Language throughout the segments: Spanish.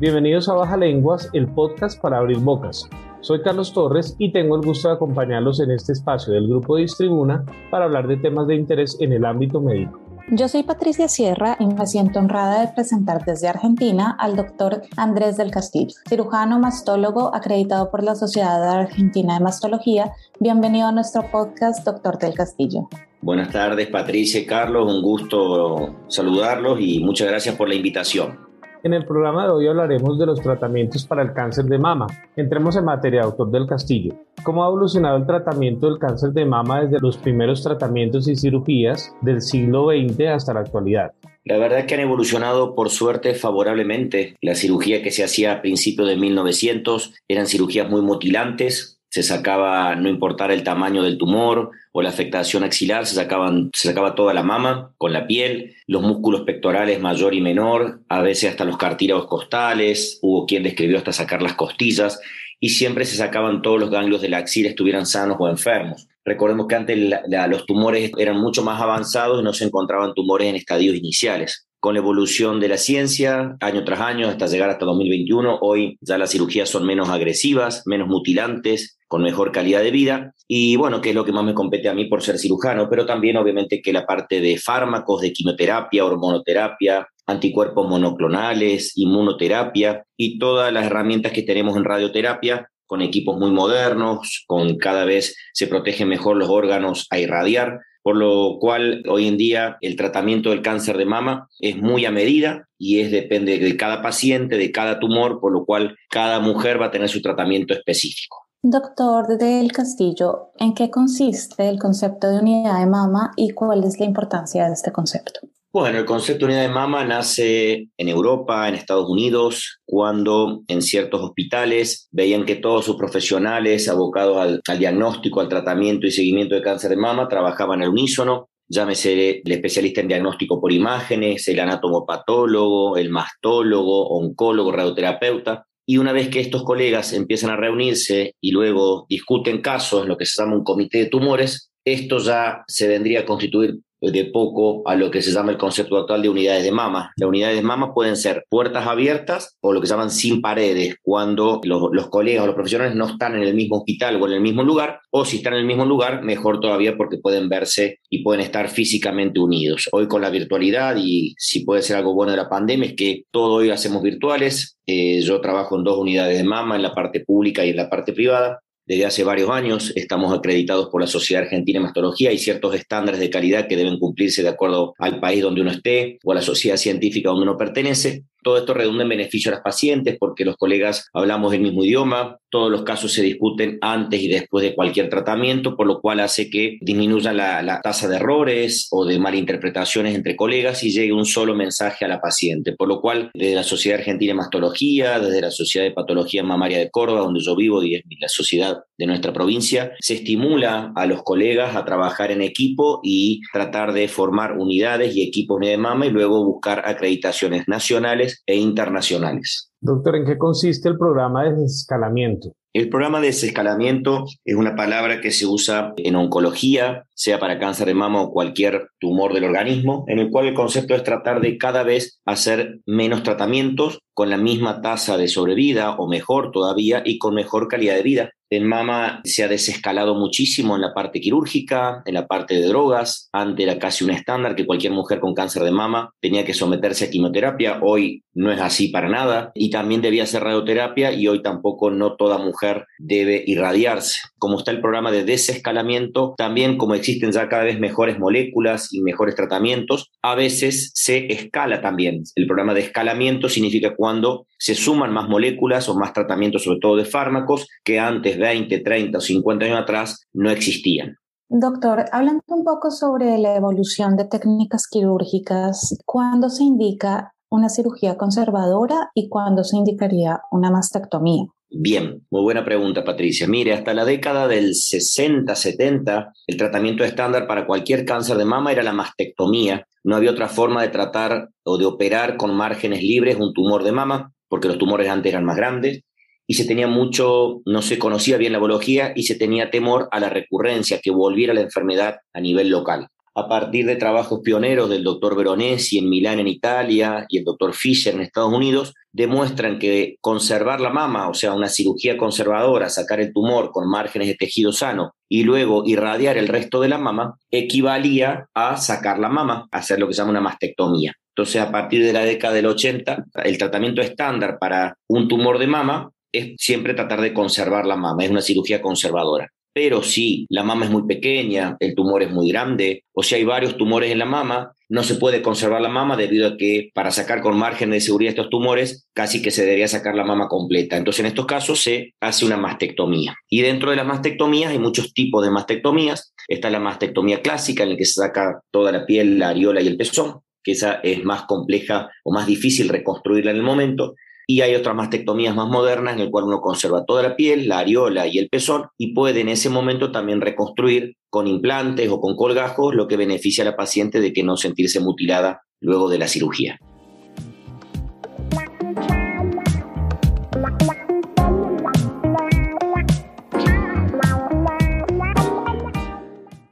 Bienvenidos a Baja Lenguas, el podcast para abrir bocas. Soy Carlos Torres y tengo el gusto de acompañarlos en este espacio del Grupo Distribuna para hablar de temas de interés en el ámbito médico. Yo soy Patricia Sierra y me siento honrada de presentar desde Argentina al doctor Andrés del Castillo, cirujano mastólogo acreditado por la Sociedad Argentina de Mastología. Bienvenido a nuestro podcast, doctor del Castillo. Buenas tardes, Patricia y Carlos. Un gusto saludarlos y muchas gracias por la invitación. En el programa de hoy hablaremos de los tratamientos para el cáncer de mama. Entremos en materia, doctor del Castillo. ¿Cómo ha evolucionado el tratamiento del cáncer de mama desde los primeros tratamientos y cirugías del siglo XX hasta la actualidad? La verdad es que han evolucionado por suerte favorablemente. La cirugía que se hacía a principios de 1900 eran cirugías muy mutilantes, se sacaba, no importara el tamaño del tumor o la afectación axilar, se, sacaban, se sacaba toda la mama con la piel, los músculos pectorales mayor y menor, a veces hasta los cartílagos costales, hubo quien describió hasta sacar las costillas, y siempre se sacaban todos los ganglios de la axila, estuvieran sanos o enfermos. Recordemos que antes los tumores eran mucho más avanzados y no se encontraban tumores en estadios iniciales con la evolución de la ciencia, año tras año, hasta llegar hasta 2021, hoy ya las cirugías son menos agresivas, menos mutilantes, con mejor calidad de vida. Y bueno, que es lo que más me compete a mí por ser cirujano, pero también obviamente que la parte de fármacos, de quimioterapia, hormonoterapia, anticuerpos monoclonales, inmunoterapia y todas las herramientas que tenemos en radioterapia con equipos muy modernos, con cada vez se protegen mejor los órganos a irradiar, por lo cual hoy en día el tratamiento del cáncer de mama es muy a medida y es depende de cada paciente, de cada tumor, por lo cual cada mujer va a tener su tratamiento específico. Doctor del Castillo, ¿en qué consiste el concepto de unidad de mama y cuál es la importancia de este concepto? Bueno, el concepto de unidad de mama nace en Europa, en Estados Unidos, cuando en ciertos hospitales veían que todos sus profesionales abocados al, diagnóstico, al tratamiento y seguimiento de cáncer de mama trabajaban al unísono. Llámese el especialista en diagnóstico por imágenes, el anatomopatólogo, el mastólogo, oncólogo, radioterapeuta. Y una vez que estos colegas empiezan a reunirse y luego discuten casos, lo que se llama un comité de tumores, esto ya se vendría a constituir de poco a lo que se llama el concepto actual de unidades de mama. Las unidades de mama pueden ser puertas abiertas o lo que llaman sin paredes, cuando los, colegas o los profesionales no están en el mismo hospital o en el mismo lugar, o si están en el mismo lugar, mejor todavía porque pueden verse y pueden estar físicamente unidos. Hoy con la virtualidad y si puede ser algo bueno de la pandemia es que todo hoy hacemos virtuales. Eh, yo trabajo en dos unidades de mama, en la parte pública y en la parte privada. Desde hace varios años estamos acreditados por la Sociedad Argentina de Mastología y ciertos estándares de calidad que deben cumplirse de acuerdo al país donde uno esté o a la sociedad científica donde uno pertenece. Todo esto redunda en beneficio a las pacientes porque los colegas hablamos el mismo idioma, todos los casos se discuten antes y después de cualquier tratamiento, por lo cual hace que disminuya la, tasa de errores o de malinterpretaciones entre colegas y llegue un solo mensaje a la paciente. Por lo cual, desde la Sociedad Argentina de Mastología, desde la Sociedad de Patología Mamaria de Córdoba, donde yo vivo y la sociedad de nuestra provincia, se estimula a los colegas a trabajar en equipo y tratar de formar unidades y equipos de mama y luego buscar acreditaciones nacionales e internacionales. Doctor, ¿en qué consiste el programa de desescalamiento? El programa de desescalamiento es una palabra que se usa en oncología, sea para cáncer de mama o cualquier tumor del organismo, en el cual el concepto es tratar de cada vez hacer menos tratamientos con la misma tasa de sobrevida o mejor todavía y con mejor calidad de vida. En mama se ha desescalado muchísimo en la parte quirúrgica, en la parte de drogas. Antes era casi un estándar que cualquier mujer con cáncer de mama tenía que someterse a quimioterapia. Hoy no es así para nada. Y también debía hacer radioterapia y hoy tampoco no toda mujer debe irradiarse. Como está el programa de desescalamiento, también como existen ya cada vez mejores moléculas y mejores tratamientos, a veces se escala también. El programa de escalamiento significa cuando se suman más moléculas o más tratamientos, sobre todo de fármacos, que antes 20, 30 o 50 años atrás no existían. Doctor, hablando un poco sobre la evolución de técnicas quirúrgicas, ¿cuándo se indica una cirugía conservadora y cuándo se indicaría una mastectomía? Bien, muy buena pregunta, Patricia. Mire, hasta la década del 60-70, el tratamiento estándar para cualquier cáncer de mama era la mastectomía. No había otra forma de tratar o de operar con márgenes libres un tumor de mama, porque los tumores antes eran más grandes y se tenía mucho, no se conocía bien la biología y se tenía temor a la recurrencia, que volviera la enfermedad a nivel local a partir de trabajos pioneros del doctor Veronesi en Milán, en Italia, y el doctor Fisher en Estados Unidos, demuestran que conservar la mama, o sea, una cirugía conservadora, sacar el tumor con márgenes de tejido sano y luego irradiar el resto de la mama, equivalía a sacar la mama, hacer lo que se llama una mastectomía. Entonces, a partir de la década del 80, el tratamiento estándar para un tumor de mama es siempre tratar de conservar la mama, es una cirugía conservadora. Pero si la mama es muy pequeña, el tumor es muy grande, o si hay varios tumores en la mama, no se puede conservar la mama debido a que para sacar con margen de seguridad estos tumores, casi que se debería sacar la mama completa. Entonces, en estos casos se hace una mastectomía. Y dentro de las mastectomías hay muchos tipos de mastectomías. Está la mastectomía clásica, en la que se saca toda la piel, la areola y el pezón, que esa es más compleja o más difícil reconstruirla en el momento y hay otras mastectomías más modernas en el cual uno conserva toda la piel, la areola y el pezón y puede en ese momento también reconstruir con implantes o con colgajos, lo que beneficia a la paciente de que no sentirse mutilada luego de la cirugía.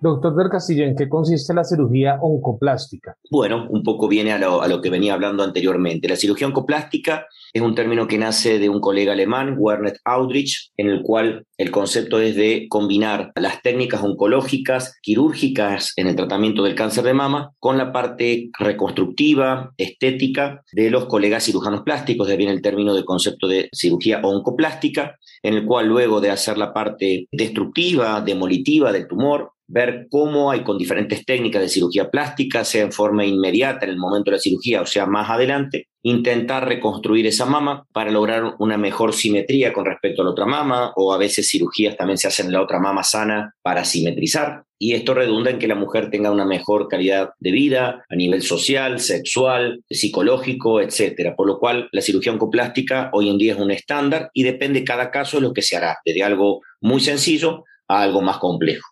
Doctor del Castillo, ¿en qué consiste la cirugía oncoplástica? Bueno, un poco viene a lo, a lo, que venía hablando anteriormente. La cirugía oncoplástica es un término que nace de un colega alemán, Werner Audrich, en el cual el concepto es de combinar las técnicas oncológicas, quirúrgicas en el tratamiento del cáncer de mama, con la parte reconstructiva, estética de los colegas cirujanos plásticos, de bien el término de concepto de cirugía oncoplástica, en el cual luego de hacer la parte destructiva, demolitiva del tumor, ver cómo hay con diferentes técnicas de cirugía plástica, sea en forma inmediata en el momento de la cirugía o sea más adelante, intentar reconstruir esa mama para lograr una mejor simetría con respecto a la otra mama o a veces cirugías también se hacen en la otra mama sana para simetrizar y esto redunda en que la mujer tenga una mejor calidad de vida a nivel social, sexual, psicológico, etcétera. Por lo cual la cirugía oncoplástica hoy en día es un estándar y depende cada caso de lo que se hará, desde algo muy sencillo a algo más complejo.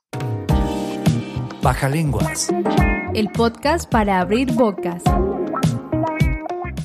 Baja Lenguas. El podcast para abrir bocas.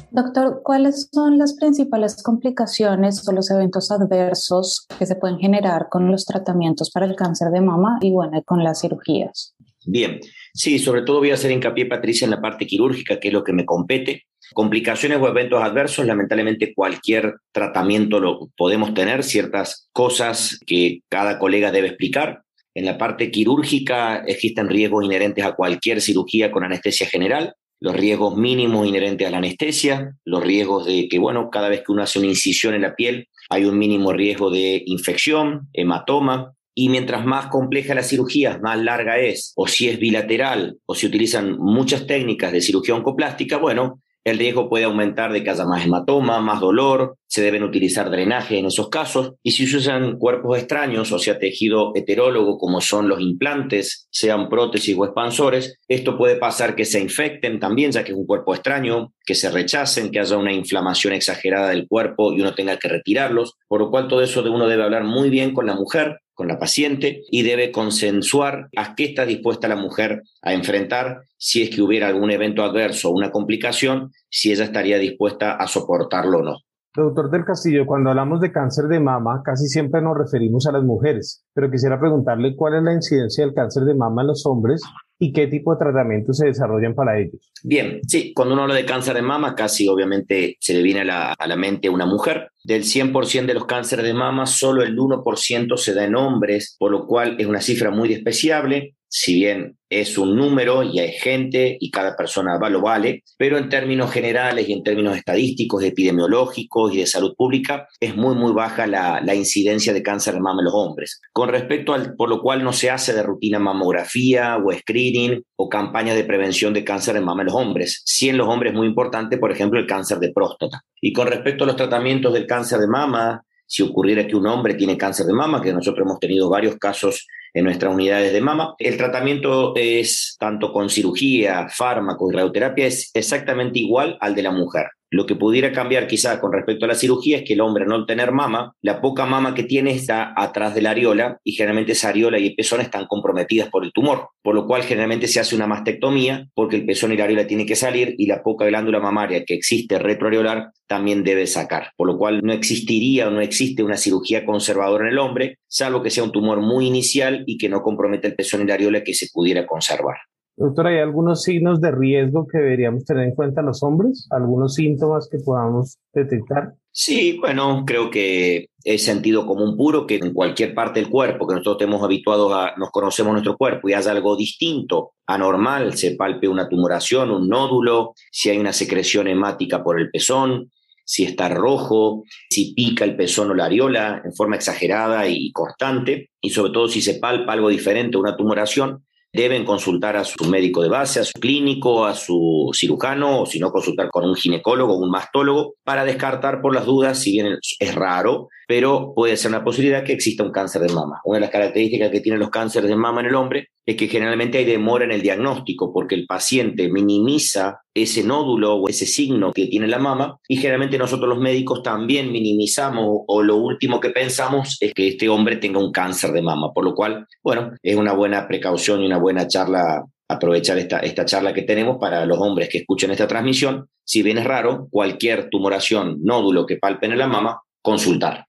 Doctor, ¿cuáles son las principales complicaciones o los eventos adversos que se pueden generar con los tratamientos para el cáncer de mama y bueno, con las cirugías? Bien, sí, sobre todo voy a hacer hincapié, Patricia, en la parte quirúrgica, que es lo que me compete. Complicaciones o eventos adversos, lamentablemente cualquier tratamiento lo podemos tener, ciertas cosas que cada colega debe explicar. En la parte quirúrgica existen riesgos inherentes a cualquier cirugía con anestesia general, los riesgos mínimos inherentes a la anestesia, los riesgos de que, bueno, cada vez que uno hace una incisión en la piel hay un mínimo riesgo de infección, hematoma, y mientras más compleja la cirugía, más larga es, o si es bilateral, o si utilizan muchas técnicas de cirugía oncoplástica, bueno, el riesgo puede aumentar de que haya más hematoma, más dolor, se deben utilizar drenajes en esos casos, y si se usan cuerpos extraños, o sea, tejido heterólogo como son los implantes, sean prótesis o expansores, esto puede pasar que se infecten también, ya que es un cuerpo extraño, que se rechacen, que haya una inflamación exagerada del cuerpo y uno tenga que retirarlos, por lo cual todo eso de uno debe hablar muy bien con la mujer, con la paciente y debe consensuar a qué está dispuesta la mujer a enfrentar si es que hubiera algún evento adverso o una complicación, si ella estaría dispuesta a soportarlo o no. Doctor del Castillo, cuando hablamos de cáncer de mama, casi siempre nos referimos a las mujeres, pero quisiera preguntarle cuál es la incidencia del cáncer de mama en los hombres y qué tipo de tratamientos se desarrollan para ellos. Bien, sí, cuando uno habla de cáncer de mama, casi obviamente se le viene a la, a la mente una mujer. Del 100% de los cánceres de mama, solo el 1% se da en hombres, por lo cual es una cifra muy despreciable si bien es un número y hay gente y cada persona va, lo vale, pero en términos generales y en términos estadísticos, epidemiológicos y de salud pública, es muy, muy baja la, incidencia de cáncer de mama en los hombres. Con respecto al, por lo cual no se hace de rutina mamografía o screening o campañas de prevención de cáncer de mama en los hombres. Sí en los hombres es muy importante, por ejemplo, el cáncer de próstata. Y con respecto a los tratamientos del cáncer de mama, si ocurriera que un hombre tiene cáncer de mama, que nosotros hemos tenido varios casos en nuestras unidades de mama. El tratamiento es tanto con cirugía, fármaco y radioterapia, es exactamente igual al de la mujer. Lo que pudiera cambiar quizás con respecto a la cirugía es que el hombre no tener mama, la poca mama que tiene está atrás de la areola y generalmente esa areola y el pezón están comprometidas por el tumor, por lo cual generalmente se hace una mastectomía porque el pezón y la areola tiene que salir y la poca glándula mamaria que existe retroareolar también debe sacar, por lo cual no existiría o no existe una cirugía conservadora en el hombre, salvo que sea un tumor muy inicial y que no comprometa el pezón y la areola que se pudiera conservar. Doctor, ¿hay algunos signos de riesgo que deberíamos tener en cuenta los hombres? ¿Algunos síntomas que podamos detectar? Sí, bueno, creo que es sentido común puro que en cualquier parte del cuerpo que nosotros estemos habituados a, nos conocemos nuestro cuerpo y haya algo distinto, anormal, se palpe una tumoración, un nódulo, si hay una secreción hemática por el pezón, si está rojo, si pica el pezón o la areola en forma exagerada y constante, y sobre todo si se palpa algo diferente, una tumoración, deben consultar a su médico de base, a su clínico, a su cirujano, o si no, consultar con un ginecólogo o un mastólogo para descartar por las dudas, si bien es raro, pero puede ser una posibilidad que exista un cáncer de mama. Una de las características que tienen los cánceres de mama en el hombre es que generalmente hay demora en el diagnóstico porque el paciente minimiza ese nódulo o ese signo que tiene la mama y generalmente nosotros los médicos también minimizamos o lo último que pensamos es que este hombre tenga un cáncer de mama, por lo cual, bueno, es una buena precaución y una buena charla aprovechar esta, esta charla que tenemos para los hombres que escuchen esta transmisión. Si bien es raro, cualquier tumoración, nódulo que palpen en la mama, consultar.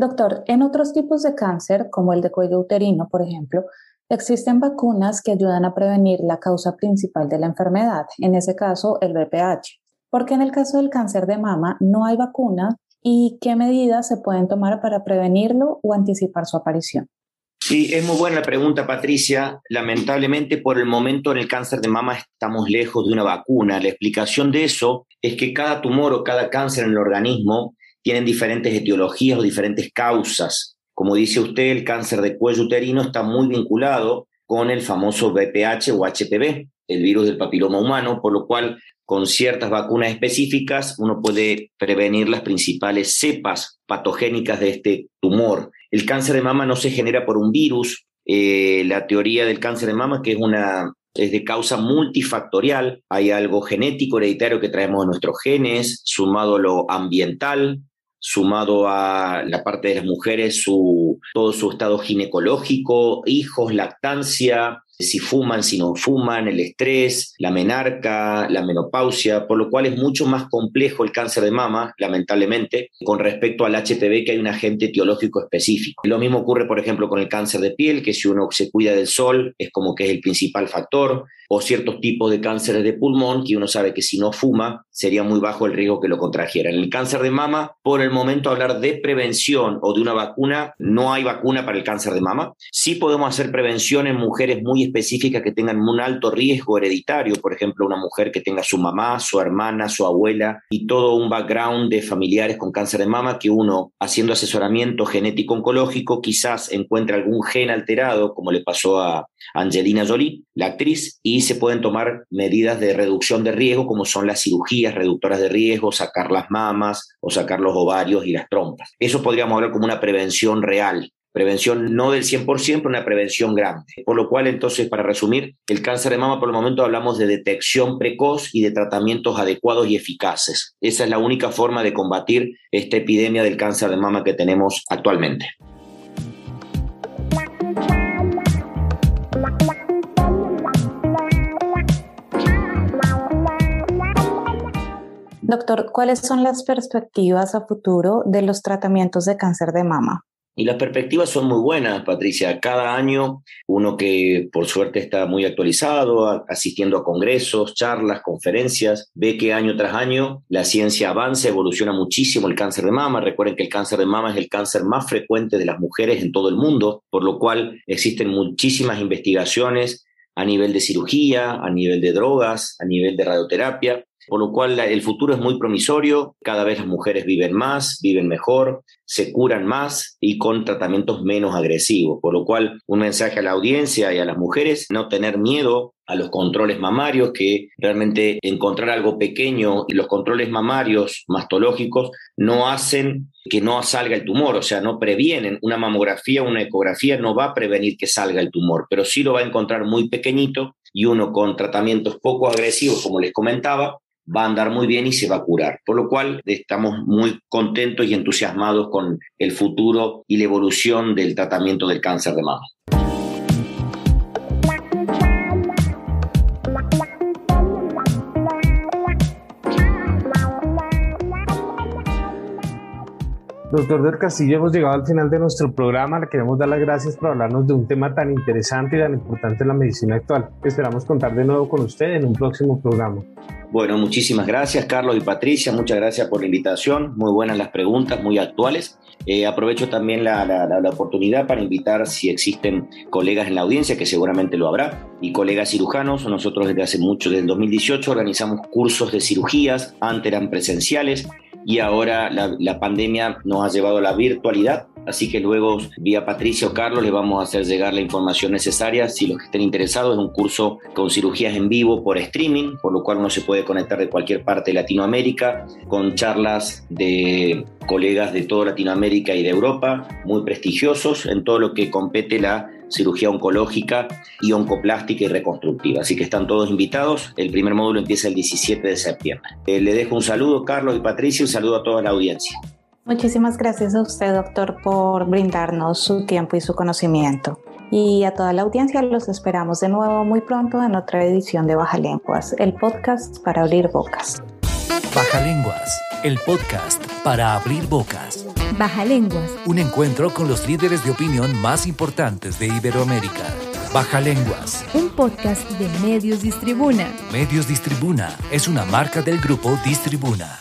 Doctor, en otros tipos de cáncer, como el de cuello uterino, por ejemplo, existen vacunas que ayudan a prevenir la causa principal de la enfermedad, en ese caso el BPH. ¿Por qué en el caso del cáncer de mama no hay vacuna y qué medidas se pueden tomar para prevenirlo o anticipar su aparición? Sí, es muy buena la pregunta, Patricia. Lamentablemente, por el momento en el cáncer de mama estamos lejos de una vacuna. La explicación de eso es que cada tumor o cada cáncer en el organismo tienen diferentes etiologías o diferentes causas. Como dice usted, el cáncer de cuello uterino está muy vinculado con el famoso VPH o HPV, el virus del papiloma humano, por lo cual con ciertas vacunas específicas uno puede prevenir las principales cepas patogénicas de este tumor. El cáncer de mama no se genera por un virus. Eh, la teoría del cáncer de mama, que es una es de causa multifactorial. Hay algo genético, hereditario que traemos de nuestros genes, sumado a lo ambiental, sumado a la parte de las mujeres, su, todo su estado ginecológico, hijos, lactancia, si fuman, si no fuman, el estrés, la menarca, la menopausia, por lo cual es mucho más complejo el cáncer de mama, lamentablemente, con respecto al HPV, que hay un agente etiológico específico. Lo mismo ocurre, por ejemplo, con el cáncer de piel, que si uno se cuida del sol, es como que es el principal factor, o ciertos tipos de cánceres de pulmón, que uno sabe que si no fuma, sería muy bajo el riesgo que lo contrajera. En el cáncer de mama, por el momento, hablar de prevención o de una vacuna, no hay vacuna para el cáncer de mama. Sí podemos hacer prevención en mujeres muy específicas que tengan un alto riesgo hereditario, por ejemplo, una mujer que tenga su mamá, su hermana, su abuela y todo un background de familiares con cáncer de mama que uno, haciendo asesoramiento genético oncológico, quizás encuentre algún gen alterado, como le pasó a Angelina Jolie, la actriz, y se pueden tomar medidas de reducción de riesgo, como son las cirugías reductoras de riesgo, sacar las mamas o sacar los ovarios y las trompas. Eso podríamos hablar como una prevención real Prevención no del 100%, pero una prevención grande. Por lo cual, entonces, para resumir, el cáncer de mama, por el momento hablamos de detección precoz y de tratamientos adecuados y eficaces. Esa es la única forma de combatir esta epidemia del cáncer de mama que tenemos actualmente. Doctor, ¿cuáles son las perspectivas a futuro de los tratamientos de cáncer de mama? Y las perspectivas son muy buenas, Patricia. Cada año uno que por suerte está muy actualizado, asistiendo a congresos, charlas, conferencias, ve que año tras año la ciencia avanza, evoluciona muchísimo el cáncer de mama. Recuerden que el cáncer de mama es el cáncer más frecuente de las mujeres en todo el mundo, por lo cual existen muchísimas investigaciones a nivel de cirugía, a nivel de drogas, a nivel de radioterapia, por lo cual el futuro es muy promisorio, cada vez las mujeres viven más, viven mejor, se curan más y con tratamientos menos agresivos, por lo cual un mensaje a la audiencia y a las mujeres, no tener miedo a los controles mamarios, que realmente encontrar algo pequeño y los controles mamarios mastológicos no hacen que no salga el tumor, o sea, no previenen. Una mamografía, una ecografía no va a prevenir que salga el tumor, pero sí lo va a encontrar muy pequeñito y uno con tratamientos poco agresivos, como les comentaba, va a andar muy bien y se va a curar. Por lo cual estamos muy contentos y entusiasmados con el futuro y la evolución del tratamiento del cáncer de mama. Doctor del Castillo, hemos llegado al final de nuestro programa. Le queremos dar las gracias por hablarnos de un tema tan interesante y tan importante en la medicina actual. Esperamos contar de nuevo con usted en un próximo programa. Bueno, muchísimas gracias Carlos y Patricia, muchas gracias por la invitación, muy buenas las preguntas, muy actuales. Eh, aprovecho también la, la, oportunidad para invitar si existen colegas en la audiencia, que seguramente lo habrá, y colegas cirujanos. Nosotros desde hace mucho, desde el 2018, organizamos cursos de cirugías, antes eran presenciales y ahora la, pandemia nos ha llevado a la virtualidad. Así que luego, vía Patricia o Carlos, les vamos a hacer llegar la información necesaria. Si los que estén interesados, es un curso con cirugías en vivo por streaming, por lo cual uno se puede conectar de cualquier parte de Latinoamérica, con charlas de colegas de toda Latinoamérica y de Europa, muy prestigiosos en todo lo que compete la cirugía oncológica y oncoplástica y reconstructiva. Así que están todos invitados. El primer módulo empieza el 17 de septiembre. Eh, le dejo un saludo, Carlos y Patricia, un saludo a toda la audiencia. Muchísimas gracias a usted, doctor, por brindarnos su tiempo y su conocimiento. Y a toda la audiencia los esperamos de nuevo muy pronto en otra edición de Baja Lenguas, el podcast para abrir bocas. Baja Lenguas, el podcast para abrir bocas. Baja Lenguas. Un encuentro con los líderes de opinión más importantes de Iberoamérica. Baja Lenguas. Un podcast de Medios Distribuna. Medios Distribuna es una marca del grupo Distribuna.